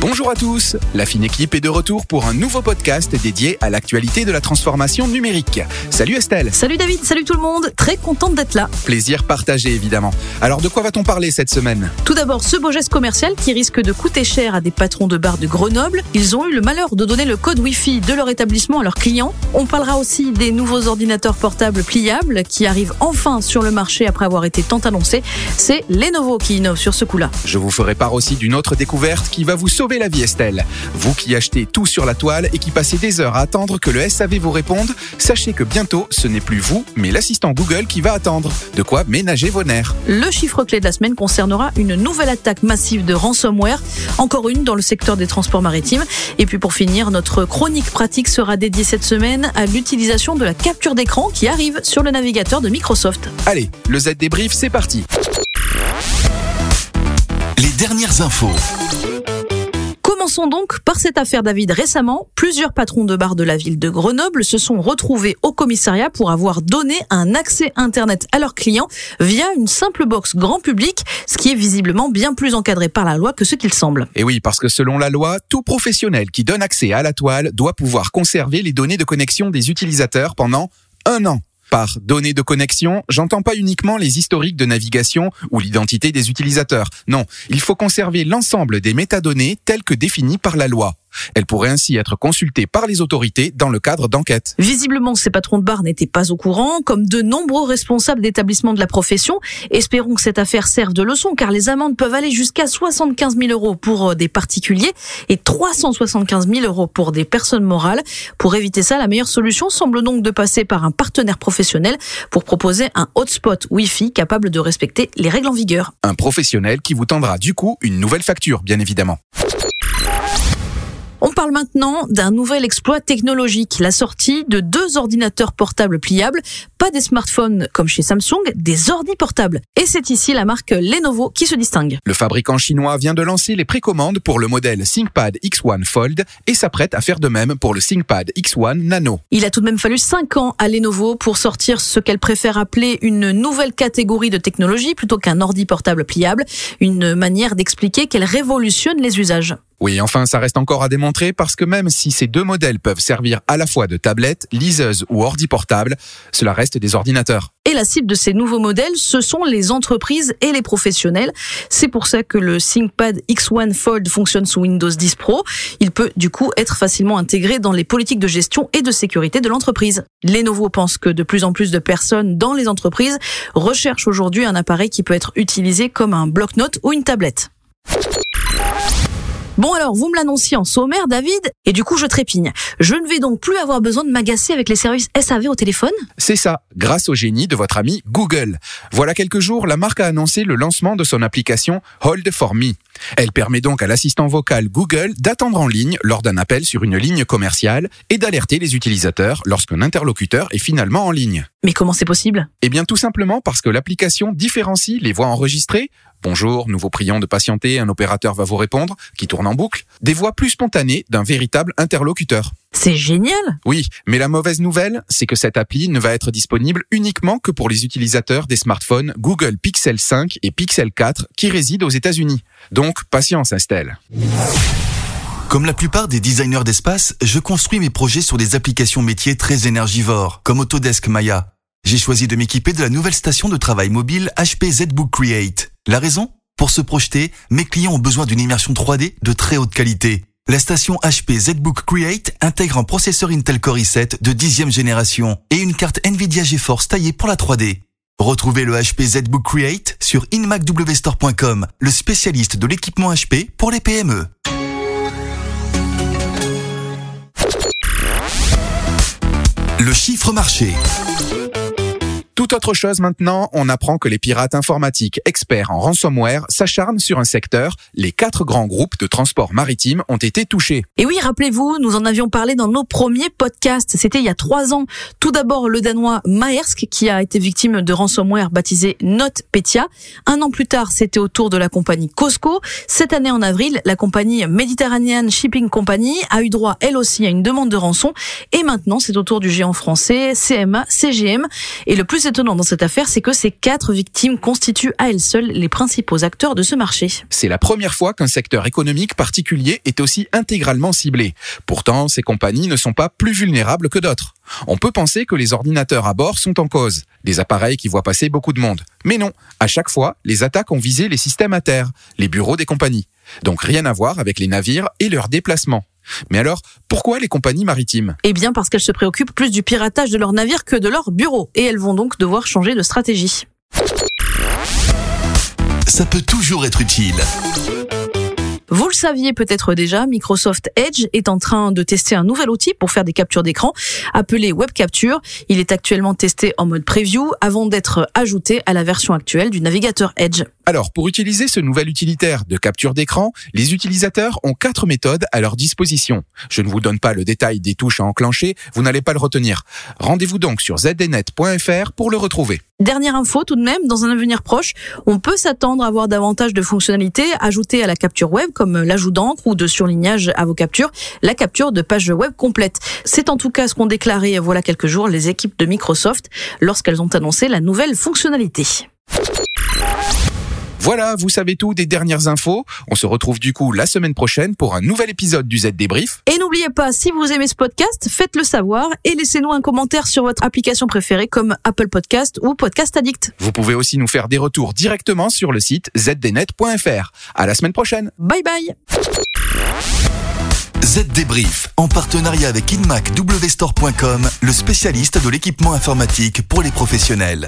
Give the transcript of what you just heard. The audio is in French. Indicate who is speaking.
Speaker 1: Bonjour à tous, la fine équipe est de retour pour un nouveau podcast dédié à l'actualité de la transformation numérique. Salut Estelle.
Speaker 2: Salut David, salut tout le monde, très contente d'être là.
Speaker 1: Plaisir partagé évidemment. Alors de quoi va-t-on parler cette semaine?
Speaker 2: Tout d'abord, ce beau geste commercial qui risque de coûter cher à des patrons de bar de Grenoble. Ils ont eu le malheur de donner le code Wi-Fi de leur établissement à leurs clients. On parlera aussi des nouveaux ordinateurs portables pliables qui arrivent enfin sur le marché après avoir été tant annoncés. C'est Lenovo qui innove sur ce coup-là.
Speaker 1: Je vous ferai part aussi d'une autre découverte qui va vous sauver la vie Estelle. Vous qui achetez tout sur la toile et qui passez des heures à attendre que le SAV vous réponde, sachez que bientôt ce n'est plus vous, mais l'assistant Google qui va attendre. De quoi ménager vos nerfs.
Speaker 2: Le chiffre clé de la semaine concernera une nouvelle attaque massive de ransomware, encore une dans le secteur des transports maritimes. Et puis pour finir, notre chronique pratique sera dédiée cette semaine à l'utilisation de la capture d'écran qui arrive sur le navigateur de Microsoft.
Speaker 1: Allez, le Z débrief, c'est parti.
Speaker 3: Les dernières infos.
Speaker 2: Commençons donc par cette affaire David. Récemment, plusieurs patrons de bars de la ville de Grenoble se sont retrouvés au commissariat pour avoir donné un accès Internet à leurs clients via une simple box grand public, ce qui est visiblement bien plus encadré par la loi que ce qu'il semble.
Speaker 1: Et oui, parce que selon la loi, tout professionnel qui donne accès à la toile doit pouvoir conserver les données de connexion des utilisateurs pendant un an. Par données de connexion, j'entends pas uniquement les historiques de navigation ou l'identité des utilisateurs. Non, il faut conserver l'ensemble des métadonnées telles que définies par la loi. Elle pourrait ainsi être consultée par les autorités dans le cadre d'enquêtes.
Speaker 2: Visiblement, ces patrons de bar n'étaient pas au courant, comme de nombreux responsables d'établissements de la profession. Espérons que cette affaire serve de leçon, car les amendes peuvent aller jusqu'à 75 000 euros pour euh, des particuliers et 375 000 euros pour des personnes morales. Pour éviter ça, la meilleure solution semble donc de passer par un partenaire professionnel pour proposer un hotspot Wi-Fi capable de respecter les règles en vigueur.
Speaker 1: Un professionnel qui vous tendra du coup une nouvelle facture, bien évidemment.
Speaker 2: On parle maintenant d'un nouvel exploit technologique, la sortie de deux ordinateurs portables pliables, pas des smartphones comme chez Samsung, des ordi portables. Et c'est ici la marque Lenovo qui se distingue.
Speaker 1: Le fabricant chinois vient de lancer les précommandes pour le modèle ThinkPad X1 Fold et s'apprête à faire de même pour le ThinkPad X1 Nano.
Speaker 2: Il a tout de même fallu 5 ans à Lenovo pour sortir ce qu'elle préfère appeler une nouvelle catégorie de technologie plutôt qu'un ordi portable pliable, une manière d'expliquer qu'elle révolutionne les usages.
Speaker 1: Oui, enfin, ça reste encore à démontrer parce que même si ces deux modèles peuvent servir à la fois de tablette, liseuse ou ordi portable, cela reste des ordinateurs.
Speaker 2: Et la cible de ces nouveaux modèles, ce sont les entreprises et les professionnels. C'est pour ça que le ThinkPad X1 Fold fonctionne sous Windows 10 Pro. Il peut du coup être facilement intégré dans les politiques de gestion et de sécurité de l'entreprise. Lenovo pense que de plus en plus de personnes dans les entreprises recherchent aujourd'hui un appareil qui peut être utilisé comme un bloc-notes ou une tablette. Bon alors, vous me l'annonciez en sommaire, David, et du coup je trépigne. Je ne vais donc plus avoir besoin de m'agacer avec les services SAV au téléphone?
Speaker 1: C'est ça, grâce au génie de votre ami Google. Voilà quelques jours, la marque a annoncé le lancement de son application Hold for Me. Elle permet donc à l'assistant vocal Google d'attendre en ligne lors d'un appel sur une ligne commerciale et d'alerter les utilisateurs lorsqu'un interlocuteur est finalement en ligne.
Speaker 2: Mais comment c'est possible?
Speaker 1: Eh bien tout simplement parce que l'application différencie les voix enregistrées Bonjour, nous vous prions de patienter, un opérateur va vous répondre, qui tourne en boucle, des voix plus spontanées d'un véritable interlocuteur.
Speaker 2: C'est génial
Speaker 1: Oui, mais la mauvaise nouvelle, c'est que cette appli ne va être disponible uniquement que pour les utilisateurs des smartphones Google Pixel 5 et Pixel 4 qui résident aux États-Unis. Donc, patience Estelle.
Speaker 3: Comme la plupart des designers d'espace, je construis mes projets sur des applications métiers très énergivores, comme Autodesk Maya. J'ai choisi de m'équiper de la nouvelle station de travail mobile HP ZBook Create. La raison? Pour se projeter, mes clients ont besoin d'une immersion 3D de très haute qualité. La station HP ZBook Create intègre un processeur Intel Core i7 de 10e génération et une carte Nvidia GeForce taillée pour la 3D. Retrouvez le HP ZBook Create sur inmacwstore.com, le spécialiste de l'équipement HP pour les PME. Le chiffre marché.
Speaker 1: Tout autre chose maintenant, on apprend que les pirates informatiques experts en ransomware s'acharnent sur un secteur. Les quatre grands groupes de transport maritime ont été touchés.
Speaker 2: Et oui, rappelez-vous, nous en avions parlé dans nos premiers podcasts. C'était il y a trois ans. Tout d'abord, le Danois Maersk, qui a été victime de ransomware baptisé NotPetya. Un an plus tard, c'était au tour de la compagnie Costco. Cette année, en avril, la compagnie Mediterranean Shipping Company a eu droit, elle aussi, à une demande de rançon. Et maintenant, c'est au tour du géant français, CMA, CGM. Et le plus étonnant dans cette affaire, c'est que ces quatre victimes constituent à elles seules les principaux acteurs de ce marché.
Speaker 1: C'est la première fois qu'un secteur économique particulier est aussi intégralement ciblé. Pourtant, ces compagnies ne sont pas plus vulnérables que d'autres. On peut penser que les ordinateurs à bord sont en cause, des appareils qui voient passer beaucoup de monde. Mais non, à chaque fois, les attaques ont visé les systèmes à terre, les bureaux des compagnies. Donc rien à voir avec les navires et leurs déplacements. Mais alors, pourquoi les compagnies maritimes?
Speaker 2: Eh bien parce qu'elles se préoccupent plus du piratage de leurs navires que de leurs bureaux, et elles vont donc devoir changer de stratégie.
Speaker 3: Ça peut toujours être utile.
Speaker 2: Vous le saviez peut-être déjà, Microsoft Edge est en train de tester un nouvel outil pour faire des captures d'écran appelé Web Capture. Il est actuellement testé en mode preview avant d'être ajouté à la version actuelle du navigateur Edge.
Speaker 1: Alors, pour utiliser ce nouvel utilitaire de capture d'écran, les utilisateurs ont quatre méthodes à leur disposition. Je ne vous donne pas le détail des touches à enclencher, vous n'allez pas le retenir. Rendez-vous donc sur zdnet.fr pour le retrouver.
Speaker 2: Dernière info tout de même, dans un avenir proche, on peut s'attendre à avoir davantage de fonctionnalités ajoutées à la capture web comme l'ajout d'encre ou de surlignage à vos captures, la capture de pages web complète. C'est en tout cas ce qu'ont déclaré voilà quelques jours les équipes de Microsoft lorsqu'elles ont annoncé la nouvelle fonctionnalité.
Speaker 1: Voilà, vous savez tout des dernières infos. On se retrouve du coup la semaine prochaine pour un nouvel épisode du Z Débrief.
Speaker 2: Et n'oubliez pas, si vous aimez ce podcast, faites-le savoir et laissez-nous un commentaire sur votre application préférée comme Apple Podcast ou Podcast Addict.
Speaker 1: Vous pouvez aussi nous faire des retours directement sur le site zdnet.fr. À la semaine prochaine.
Speaker 2: Bye bye.
Speaker 3: Z Débrief, en partenariat avec InMac WStore.com, le spécialiste de l'équipement informatique pour les professionnels.